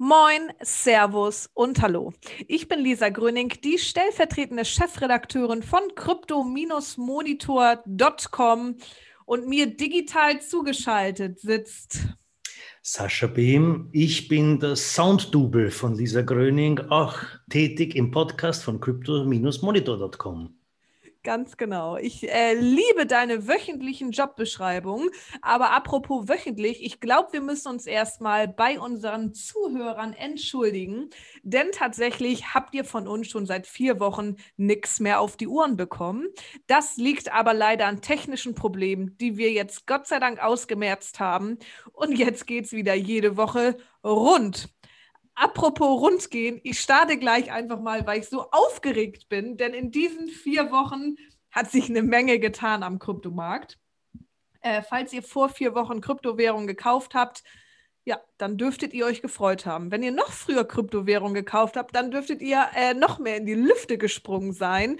Moin, Servus und Hallo. Ich bin Lisa Gröning, die stellvertretende Chefredakteurin von crypto-monitor.com und mir digital zugeschaltet sitzt Sascha Behm. Ich bin der Sounddouble von Lisa Gröning, auch tätig im Podcast von crypto-monitor.com. Ganz genau. Ich äh, liebe deine wöchentlichen Jobbeschreibungen. Aber apropos wöchentlich, ich glaube, wir müssen uns erstmal bei unseren Zuhörern entschuldigen. Denn tatsächlich habt ihr von uns schon seit vier Wochen nichts mehr auf die Uhren bekommen. Das liegt aber leider an technischen Problemen, die wir jetzt Gott sei Dank ausgemerzt haben. Und jetzt geht es wieder jede Woche rund. Apropos rundgehen, ich starte gleich einfach mal, weil ich so aufgeregt bin, denn in diesen vier Wochen hat sich eine Menge getan am Kryptomarkt. Äh, falls ihr vor vier Wochen Kryptowährung gekauft habt, ja, dann dürftet ihr euch gefreut haben. Wenn ihr noch früher Kryptowährung gekauft habt, dann dürftet ihr äh, noch mehr in die Lüfte gesprungen sein,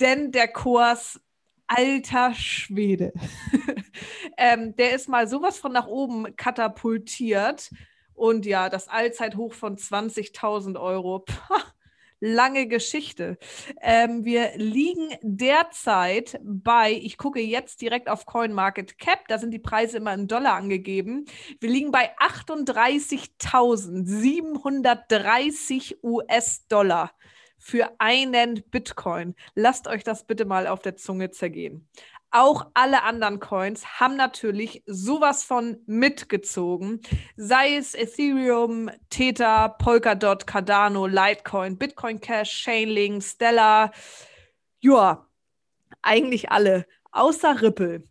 denn der Kurs alter Schwede. ähm, der ist mal sowas von nach oben katapultiert. Und ja, das Allzeithoch von 20.000 Euro. Pah, lange Geschichte. Ähm, wir liegen derzeit bei, ich gucke jetzt direkt auf CoinMarketCap, da sind die Preise immer in Dollar angegeben. Wir liegen bei 38.730 US-Dollar für einen Bitcoin. Lasst euch das bitte mal auf der Zunge zergehen auch alle anderen Coins haben natürlich sowas von mitgezogen. Sei es Ethereum, Tether, Polkadot, Cardano, Litecoin, Bitcoin Cash, Chainlink, Stellar. Ja, eigentlich alle, außer Ripple.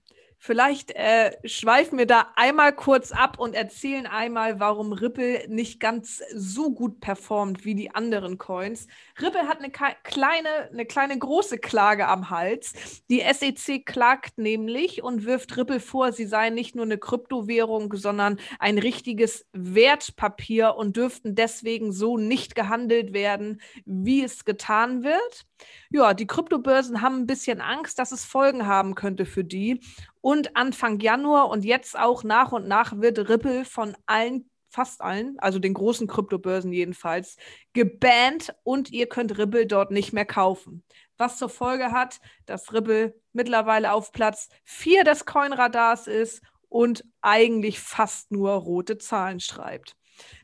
Vielleicht äh, schweifen wir da einmal kurz ab und erzählen einmal, warum Ripple nicht ganz so gut performt wie die anderen Coins. Ripple hat eine kleine, eine kleine große Klage am Hals. Die SEC klagt nämlich und wirft Ripple vor, sie seien nicht nur eine Kryptowährung, sondern ein richtiges Wertpapier und dürften deswegen so nicht gehandelt werden, wie es getan wird. Ja, die Kryptobörsen haben ein bisschen Angst, dass es Folgen haben könnte für die. Und Anfang Januar und jetzt auch nach und nach wird Ripple von allen, fast allen, also den großen Kryptobörsen jedenfalls, gebannt und ihr könnt Ripple dort nicht mehr kaufen. Was zur Folge hat, dass Ripple mittlerweile auf Platz 4 des Coinradars ist und eigentlich fast nur rote Zahlen schreibt.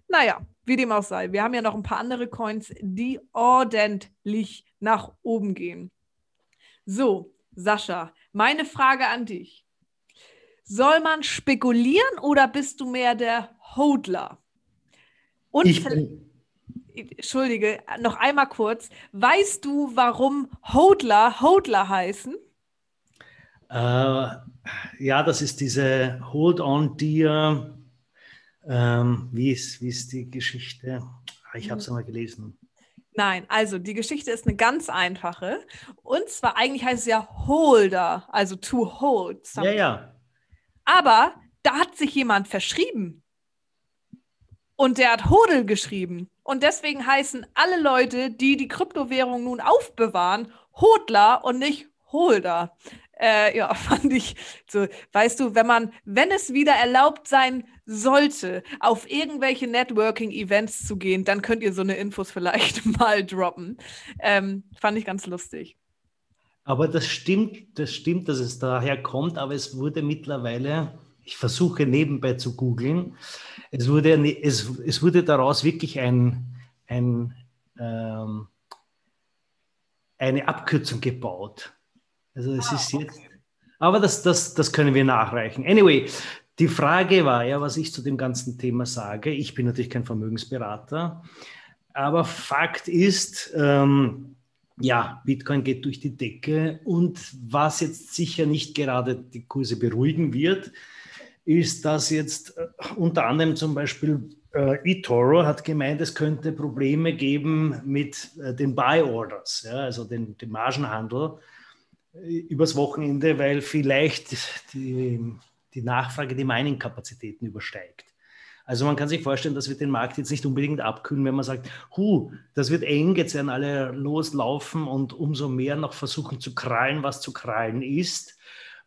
Naja, wie dem auch sei, wir haben ja noch ein paar andere Coins, die ordentlich nach oben gehen. So, Sascha, meine Frage an dich. Soll man spekulieren oder bist du mehr der Hodler? Und ich bin Entschuldige, noch einmal kurz. Weißt du, warum Hodler Hodler heißen? Äh, ja, das ist diese Hold on Dear. Ähm, wie, ist, wie ist die Geschichte? Ich habe es mhm. einmal gelesen. Nein, also die Geschichte ist eine ganz einfache. Und zwar eigentlich heißt es ja Holder, also to hold. Something. Ja, ja. Aber da hat sich jemand verschrieben. Und der hat Hodel geschrieben. Und deswegen heißen alle Leute, die die Kryptowährung nun aufbewahren, Hodler und nicht Holder. Äh, ja, fand ich so, weißt du, wenn man, wenn es wieder erlaubt sein sollte, auf irgendwelche Networking-Events zu gehen, dann könnt ihr so eine Infos vielleicht mal droppen. Ähm, fand ich ganz lustig. Aber das stimmt, das stimmt, dass es daher kommt, aber es wurde mittlerweile, ich versuche nebenbei zu googeln, es wurde, es, es wurde daraus wirklich ein, ein, ähm, eine Abkürzung gebaut. Also es ah, ist jetzt, okay. aber das, das, das können wir nachreichen. Anyway, die Frage war ja, was ich zu dem ganzen Thema sage. Ich bin natürlich kein Vermögensberater, aber Fakt ist, ähm, ja, Bitcoin geht durch die Decke und was jetzt sicher nicht gerade die Kurse beruhigen wird, ist, dass jetzt äh, unter anderem zum Beispiel äh, eToro hat gemeint, es könnte Probleme geben mit äh, den Buy Orders, ja, also den, den Margenhandel äh, übers Wochenende, weil vielleicht die, die Nachfrage die Mining-Kapazitäten übersteigt. Also man kann sich vorstellen, dass wir den Markt jetzt nicht unbedingt abkühlen, wenn man sagt, hu, das wird eng, jetzt werden alle loslaufen und umso mehr noch versuchen zu krallen, was zu krallen ist.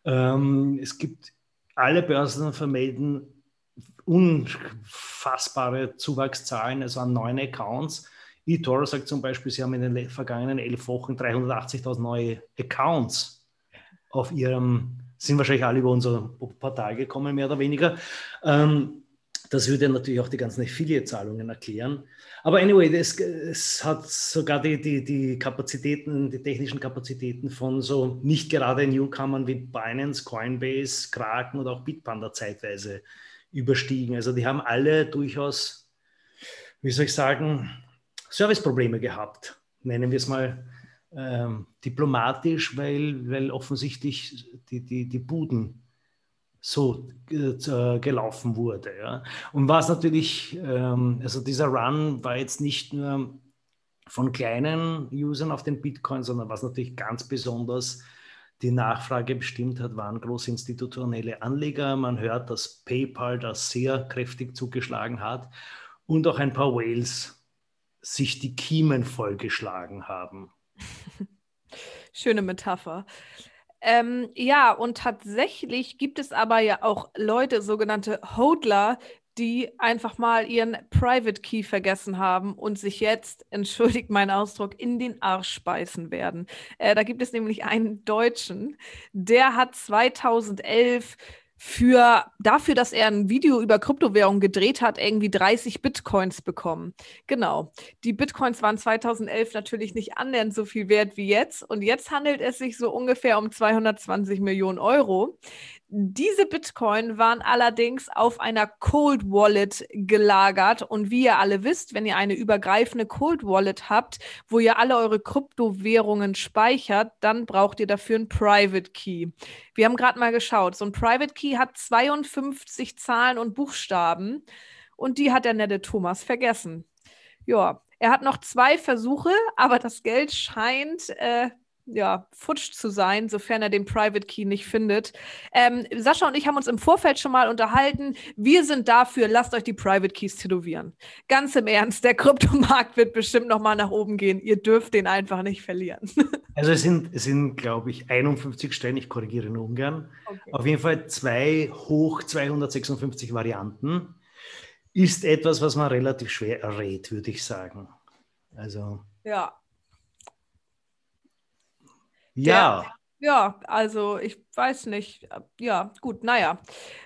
Ähm, es gibt alle Börsen vermelden unfassbare Zuwachszahlen, also an neuen Accounts. eToro sagt zum Beispiel, sie haben in den vergangenen elf Wochen 380.000 neue Accounts auf ihrem, sind wahrscheinlich alle über unser Portal gekommen, mehr oder weniger. Ähm, das würde natürlich auch die ganzen Affiliate-Zahlungen erklären. Aber anyway, es, es hat sogar die, die, die Kapazitäten, die technischen Kapazitäten von so nicht gerade Newcomern wie Binance, Coinbase, Kraken oder auch Bitpanda zeitweise überstiegen. Also die haben alle durchaus, wie soll ich sagen, Serviceprobleme gehabt, nennen wir es mal ähm, diplomatisch, weil, weil offensichtlich die, die, die Buden so äh, gelaufen wurde. Ja. Und was natürlich, ähm, also dieser Run war jetzt nicht nur von kleinen Usern auf den Bitcoin, sondern was natürlich ganz besonders die Nachfrage bestimmt hat, waren große institutionelle Anleger. Man hört, dass PayPal das sehr kräftig zugeschlagen hat und auch ein paar Whales sich die Kiemen vollgeschlagen haben. Schöne Metapher. Ähm, ja, und tatsächlich gibt es aber ja auch Leute, sogenannte Hodler, die einfach mal ihren Private Key vergessen haben und sich jetzt, entschuldigt mein Ausdruck, in den Arsch speisen werden. Äh, da gibt es nämlich einen Deutschen, der hat 2011 für dafür, dass er ein Video über Kryptowährungen gedreht hat, irgendwie 30 Bitcoins bekommen. Genau. Die Bitcoins waren 2011 natürlich nicht annähernd so viel wert wie jetzt und jetzt handelt es sich so ungefähr um 220 Millionen Euro. Diese Bitcoin waren allerdings auf einer Cold Wallet gelagert. Und wie ihr alle wisst, wenn ihr eine übergreifende Cold Wallet habt, wo ihr alle eure Kryptowährungen speichert, dann braucht ihr dafür einen Private Key. Wir haben gerade mal geschaut. So ein Private Key hat 52 Zahlen und Buchstaben. Und die hat der nette Thomas vergessen. Ja, er hat noch zwei Versuche, aber das Geld scheint äh, ja, futsch zu sein, sofern er den Private Key nicht findet. Ähm, Sascha und ich haben uns im Vorfeld schon mal unterhalten. Wir sind dafür, lasst euch die Private Keys tätowieren. Ganz im Ernst, der Kryptomarkt wird bestimmt noch mal nach oben gehen. Ihr dürft den einfach nicht verlieren. also es sind, es sind glaube ich, 51 Stellen, ich korrigiere nur ungern. Okay. Auf jeden Fall zwei hoch 256 Varianten. Ist etwas, was man relativ schwer errät, würde ich sagen. Also. Ja, ja. Der, ja, also ich weiß nicht. Ja, gut, naja.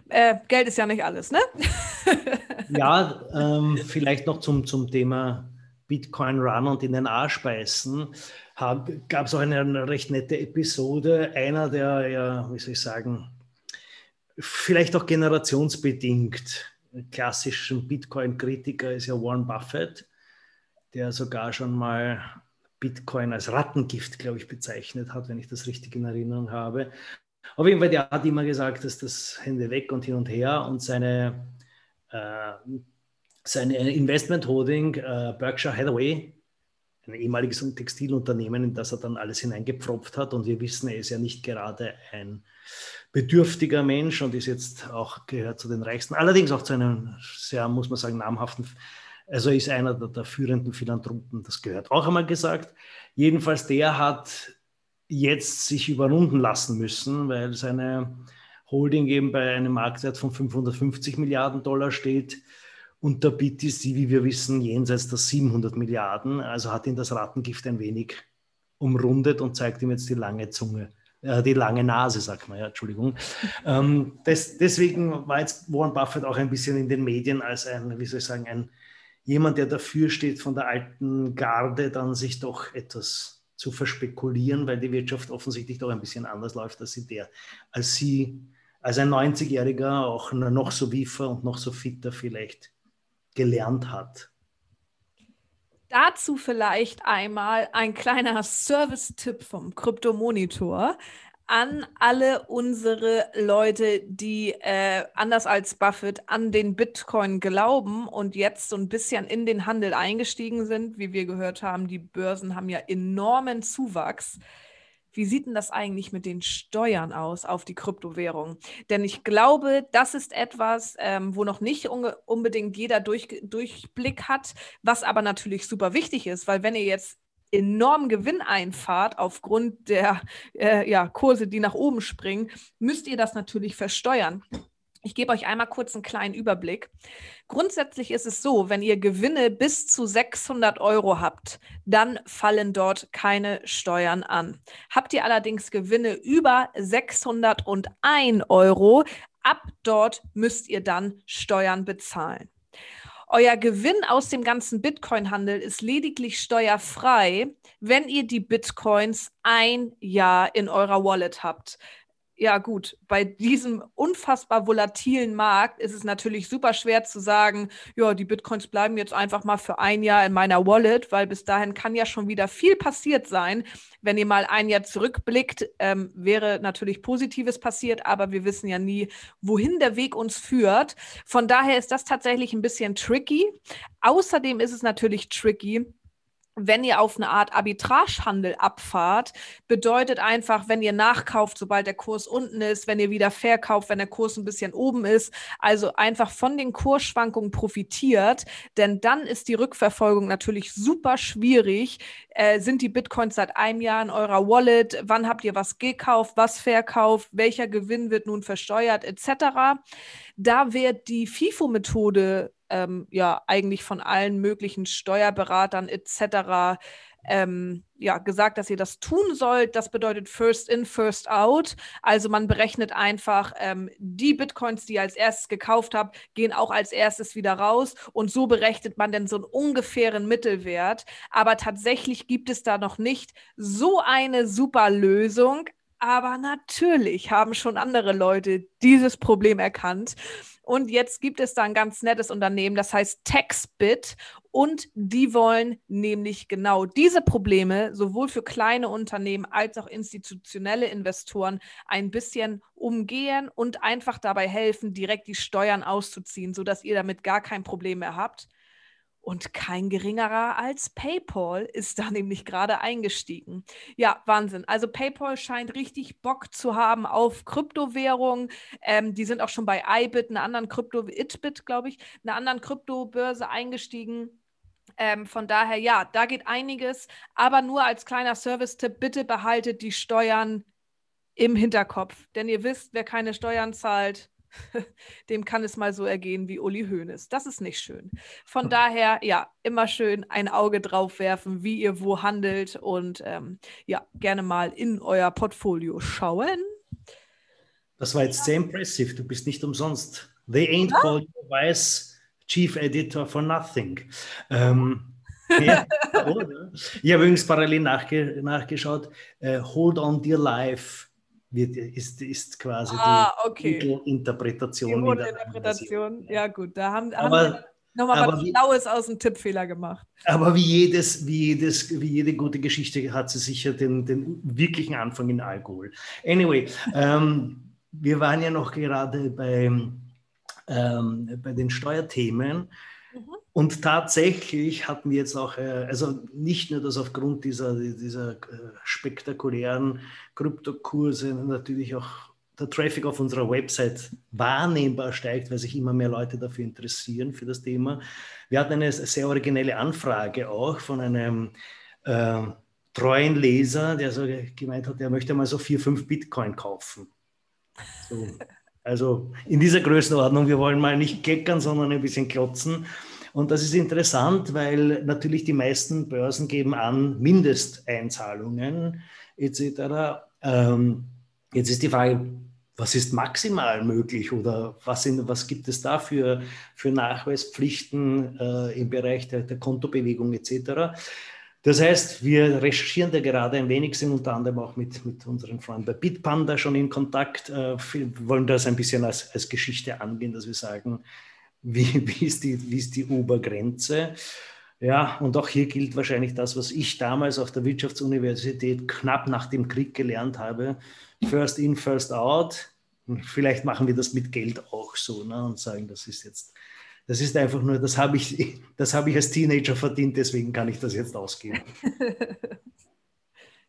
Äh, Geld ist ja nicht alles, ne? ja, ähm, vielleicht noch zum, zum Thema Bitcoin Run und in den Arsch beißen. Gab es auch eine, eine recht nette Episode. Einer der, ja, wie soll ich sagen, vielleicht auch generationsbedingt klassischen Bitcoin-Kritiker ist ja Warren Buffett, der sogar schon mal Bitcoin als Rattengift, glaube ich, bezeichnet hat, wenn ich das richtig in Erinnerung habe. Auf jeden Fall, der hat immer gesagt, dass das Hände weg und hin und her und seine, äh, seine Investment Holding äh, Berkshire Hathaway, ein ehemaliges Textilunternehmen, in das er dann alles hineingepfropft hat. Und wir wissen, er ist ja nicht gerade ein bedürftiger Mensch und ist jetzt auch gehört zu den reichsten, allerdings auch zu einem sehr, muss man sagen, namhaften also ist einer der, der führenden Philanthropen, das gehört auch einmal gesagt. Jedenfalls der hat jetzt sich überrunden lassen müssen, weil seine Holding eben bei einem Marktwert von 550 Milliarden Dollar steht und der BTC, wie wir wissen, jenseits der 700 Milliarden. Also hat ihn das Rattengift ein wenig umrundet und zeigt ihm jetzt die lange Zunge, äh, die lange Nase, sagt man ja, Entschuldigung. Ähm, das, deswegen war jetzt Warren Buffett auch ein bisschen in den Medien als ein, wie soll ich sagen, ein jemand, der dafür steht, von der alten Garde dann sich doch etwas zu verspekulieren, weil die Wirtschaft offensichtlich doch ein bisschen anders läuft, als sie der, als sie, als ein 90-Jähriger auch noch so wiefer und noch so fitter vielleicht gelernt hat. Dazu vielleicht einmal ein kleiner Service-Tipp vom Kryptomonitor an alle unsere Leute, die äh, anders als Buffett an den Bitcoin glauben und jetzt so ein bisschen in den Handel eingestiegen sind. Wie wir gehört haben, die Börsen haben ja enormen Zuwachs. Wie sieht denn das eigentlich mit den Steuern aus auf die Kryptowährung? Denn ich glaube, das ist etwas, ähm, wo noch nicht unbedingt jeder durch, Durchblick hat, was aber natürlich super wichtig ist, weil wenn ihr jetzt enormen Gewinn einfahrt aufgrund der äh, ja, Kurse, die nach oben springen, müsst ihr das natürlich versteuern. Ich gebe euch einmal kurz einen kleinen Überblick. Grundsätzlich ist es so, wenn ihr Gewinne bis zu 600 Euro habt, dann fallen dort keine Steuern an. Habt ihr allerdings Gewinne über 601 Euro, ab dort müsst ihr dann Steuern bezahlen. Euer Gewinn aus dem ganzen Bitcoin-Handel ist lediglich steuerfrei, wenn ihr die Bitcoins ein Jahr in eurer Wallet habt ja gut, bei diesem unfassbar volatilen Markt ist es natürlich super schwer zu sagen, ja, die Bitcoins bleiben jetzt einfach mal für ein Jahr in meiner Wallet, weil bis dahin kann ja schon wieder viel passiert sein. Wenn ihr mal ein Jahr zurückblickt, ähm, wäre natürlich Positives passiert, aber wir wissen ja nie, wohin der Weg uns führt. Von daher ist das tatsächlich ein bisschen tricky. Außerdem ist es natürlich tricky, wenn ihr auf eine Art Arbitragehandel abfahrt, bedeutet einfach, wenn ihr nachkauft, sobald der Kurs unten ist, wenn ihr wieder verkauft, wenn der Kurs ein bisschen oben ist, also einfach von den Kursschwankungen profitiert, denn dann ist die Rückverfolgung natürlich super schwierig. Äh, sind die Bitcoins seit einem Jahr in eurer Wallet? Wann habt ihr was gekauft, was verkauft? Welcher Gewinn wird nun versteuert, etc. Da wird die FIFO-Methode ähm, ja eigentlich von allen möglichen Steuerberatern etc. Ähm, ja, gesagt, dass ihr das tun sollt. Das bedeutet First in, First out. Also man berechnet einfach, ähm, die Bitcoins, die ihr als erstes gekauft habt, gehen auch als erstes wieder raus. Und so berechnet man dann so einen ungefähren Mittelwert. Aber tatsächlich gibt es da noch nicht so eine super Lösung. Aber natürlich haben schon andere Leute dieses Problem erkannt. Und jetzt gibt es da ein ganz nettes Unternehmen, das heißt TaxBit. Und die wollen nämlich genau diese Probleme sowohl für kleine Unternehmen als auch institutionelle Investoren ein bisschen umgehen und einfach dabei helfen, direkt die Steuern auszuziehen, sodass ihr damit gar kein Problem mehr habt. Und kein geringerer als PayPal ist da nämlich gerade eingestiegen. Ja, Wahnsinn. Also PayPal scheint richtig Bock zu haben auf Kryptowährungen. Ähm, die sind auch schon bei iBit, einer anderen Krypto, Itbit, glaube ich, einer anderen Kryptobörse eingestiegen. Ähm, von daher, ja, da geht einiges. Aber nur als kleiner Service-Tipp, bitte behaltet die Steuern im Hinterkopf. Denn ihr wisst, wer keine Steuern zahlt, dem kann es mal so ergehen wie Uli Hoeneß. Das ist nicht schön. Von hm. daher, ja, immer schön ein Auge drauf werfen, wie ihr wo handelt und ähm, ja, gerne mal in euer Portfolio schauen. Das war jetzt sehr impressive. Du bist nicht umsonst. They ain't ja? called you Vice Chief Editor for nothing. Ähm, ja, ich habe übrigens parallel nachge nachgeschaut. Uh, Hold on Dear Life wird, ist, ist quasi ah, die okay. Interpretation. Die Interpretation, ja gut, da haben, aber, haben wir nochmal was wie, Schlaues aus dem Tippfehler gemacht. Aber wie jedes, wie jedes, wie jede gute Geschichte hat sie sicher den, den wirklichen Anfang in Alkohol. Anyway, ähm, wir waren ja noch gerade bei, ähm, bei den Steuerthemen. Mhm. Und tatsächlich hatten wir jetzt auch, äh, also nicht nur, dass aufgrund dieser, dieser äh, spektakulären Kryptokurse natürlich auch der Traffic auf unserer Website wahrnehmbar steigt, weil sich immer mehr Leute dafür interessieren, für das Thema. Wir hatten eine sehr originelle Anfrage auch von einem äh, treuen Leser, der so gemeint hat, er möchte mal so vier, fünf Bitcoin kaufen. So. Also in dieser Größenordnung, wir wollen mal nicht keckern, sondern ein bisschen klotzen. Und das ist interessant, weil natürlich die meisten Börsen geben an Mindesteinzahlungen etc. Ähm, jetzt ist die Frage, was ist maximal möglich oder was, sind, was gibt es da für, für Nachweispflichten äh, im Bereich der, der Kontobewegung etc. Das heißt, wir recherchieren da gerade ein wenig, sind unter anderem auch mit, mit unseren Freunden bei Bitpanda schon in Kontakt, äh, wollen das ein bisschen als, als Geschichte angehen, dass wir sagen, wie, wie, ist die, wie ist die Obergrenze? Ja, und auch hier gilt wahrscheinlich das, was ich damals auf der Wirtschaftsuniversität knapp nach dem Krieg gelernt habe. First in, first out. Vielleicht machen wir das mit Geld auch so ne, und sagen, das ist jetzt, das ist einfach nur, das habe ich, das habe ich als Teenager verdient, deswegen kann ich das jetzt ausgeben.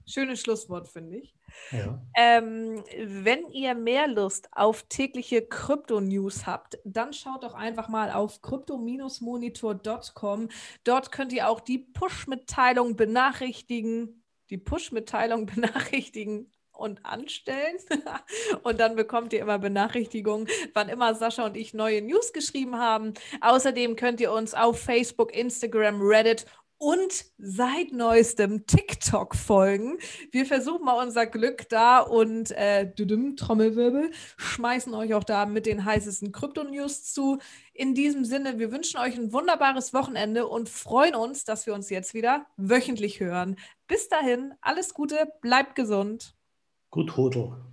Schönes Schlusswort, finde ich. Ja. Ähm, wenn ihr mehr Lust auf tägliche Krypto-News habt, dann schaut doch einfach mal auf crypto-monitor.com. Dort könnt ihr auch die Push-Mitteilung benachrichtigen, die Push-Mitteilung benachrichtigen und anstellen. und dann bekommt ihr immer Benachrichtigungen, wann immer Sascha und ich neue News geschrieben haben. Außerdem könnt ihr uns auf Facebook, Instagram, Reddit und seit neuestem TikTok folgen. Wir versuchen mal unser Glück da und äh, Trommelwirbel, schmeißen euch auch da mit den heißesten Krypto-News zu. In diesem Sinne, wir wünschen euch ein wunderbares Wochenende und freuen uns, dass wir uns jetzt wieder wöchentlich hören. Bis dahin, alles Gute, bleibt gesund. Good Hodel.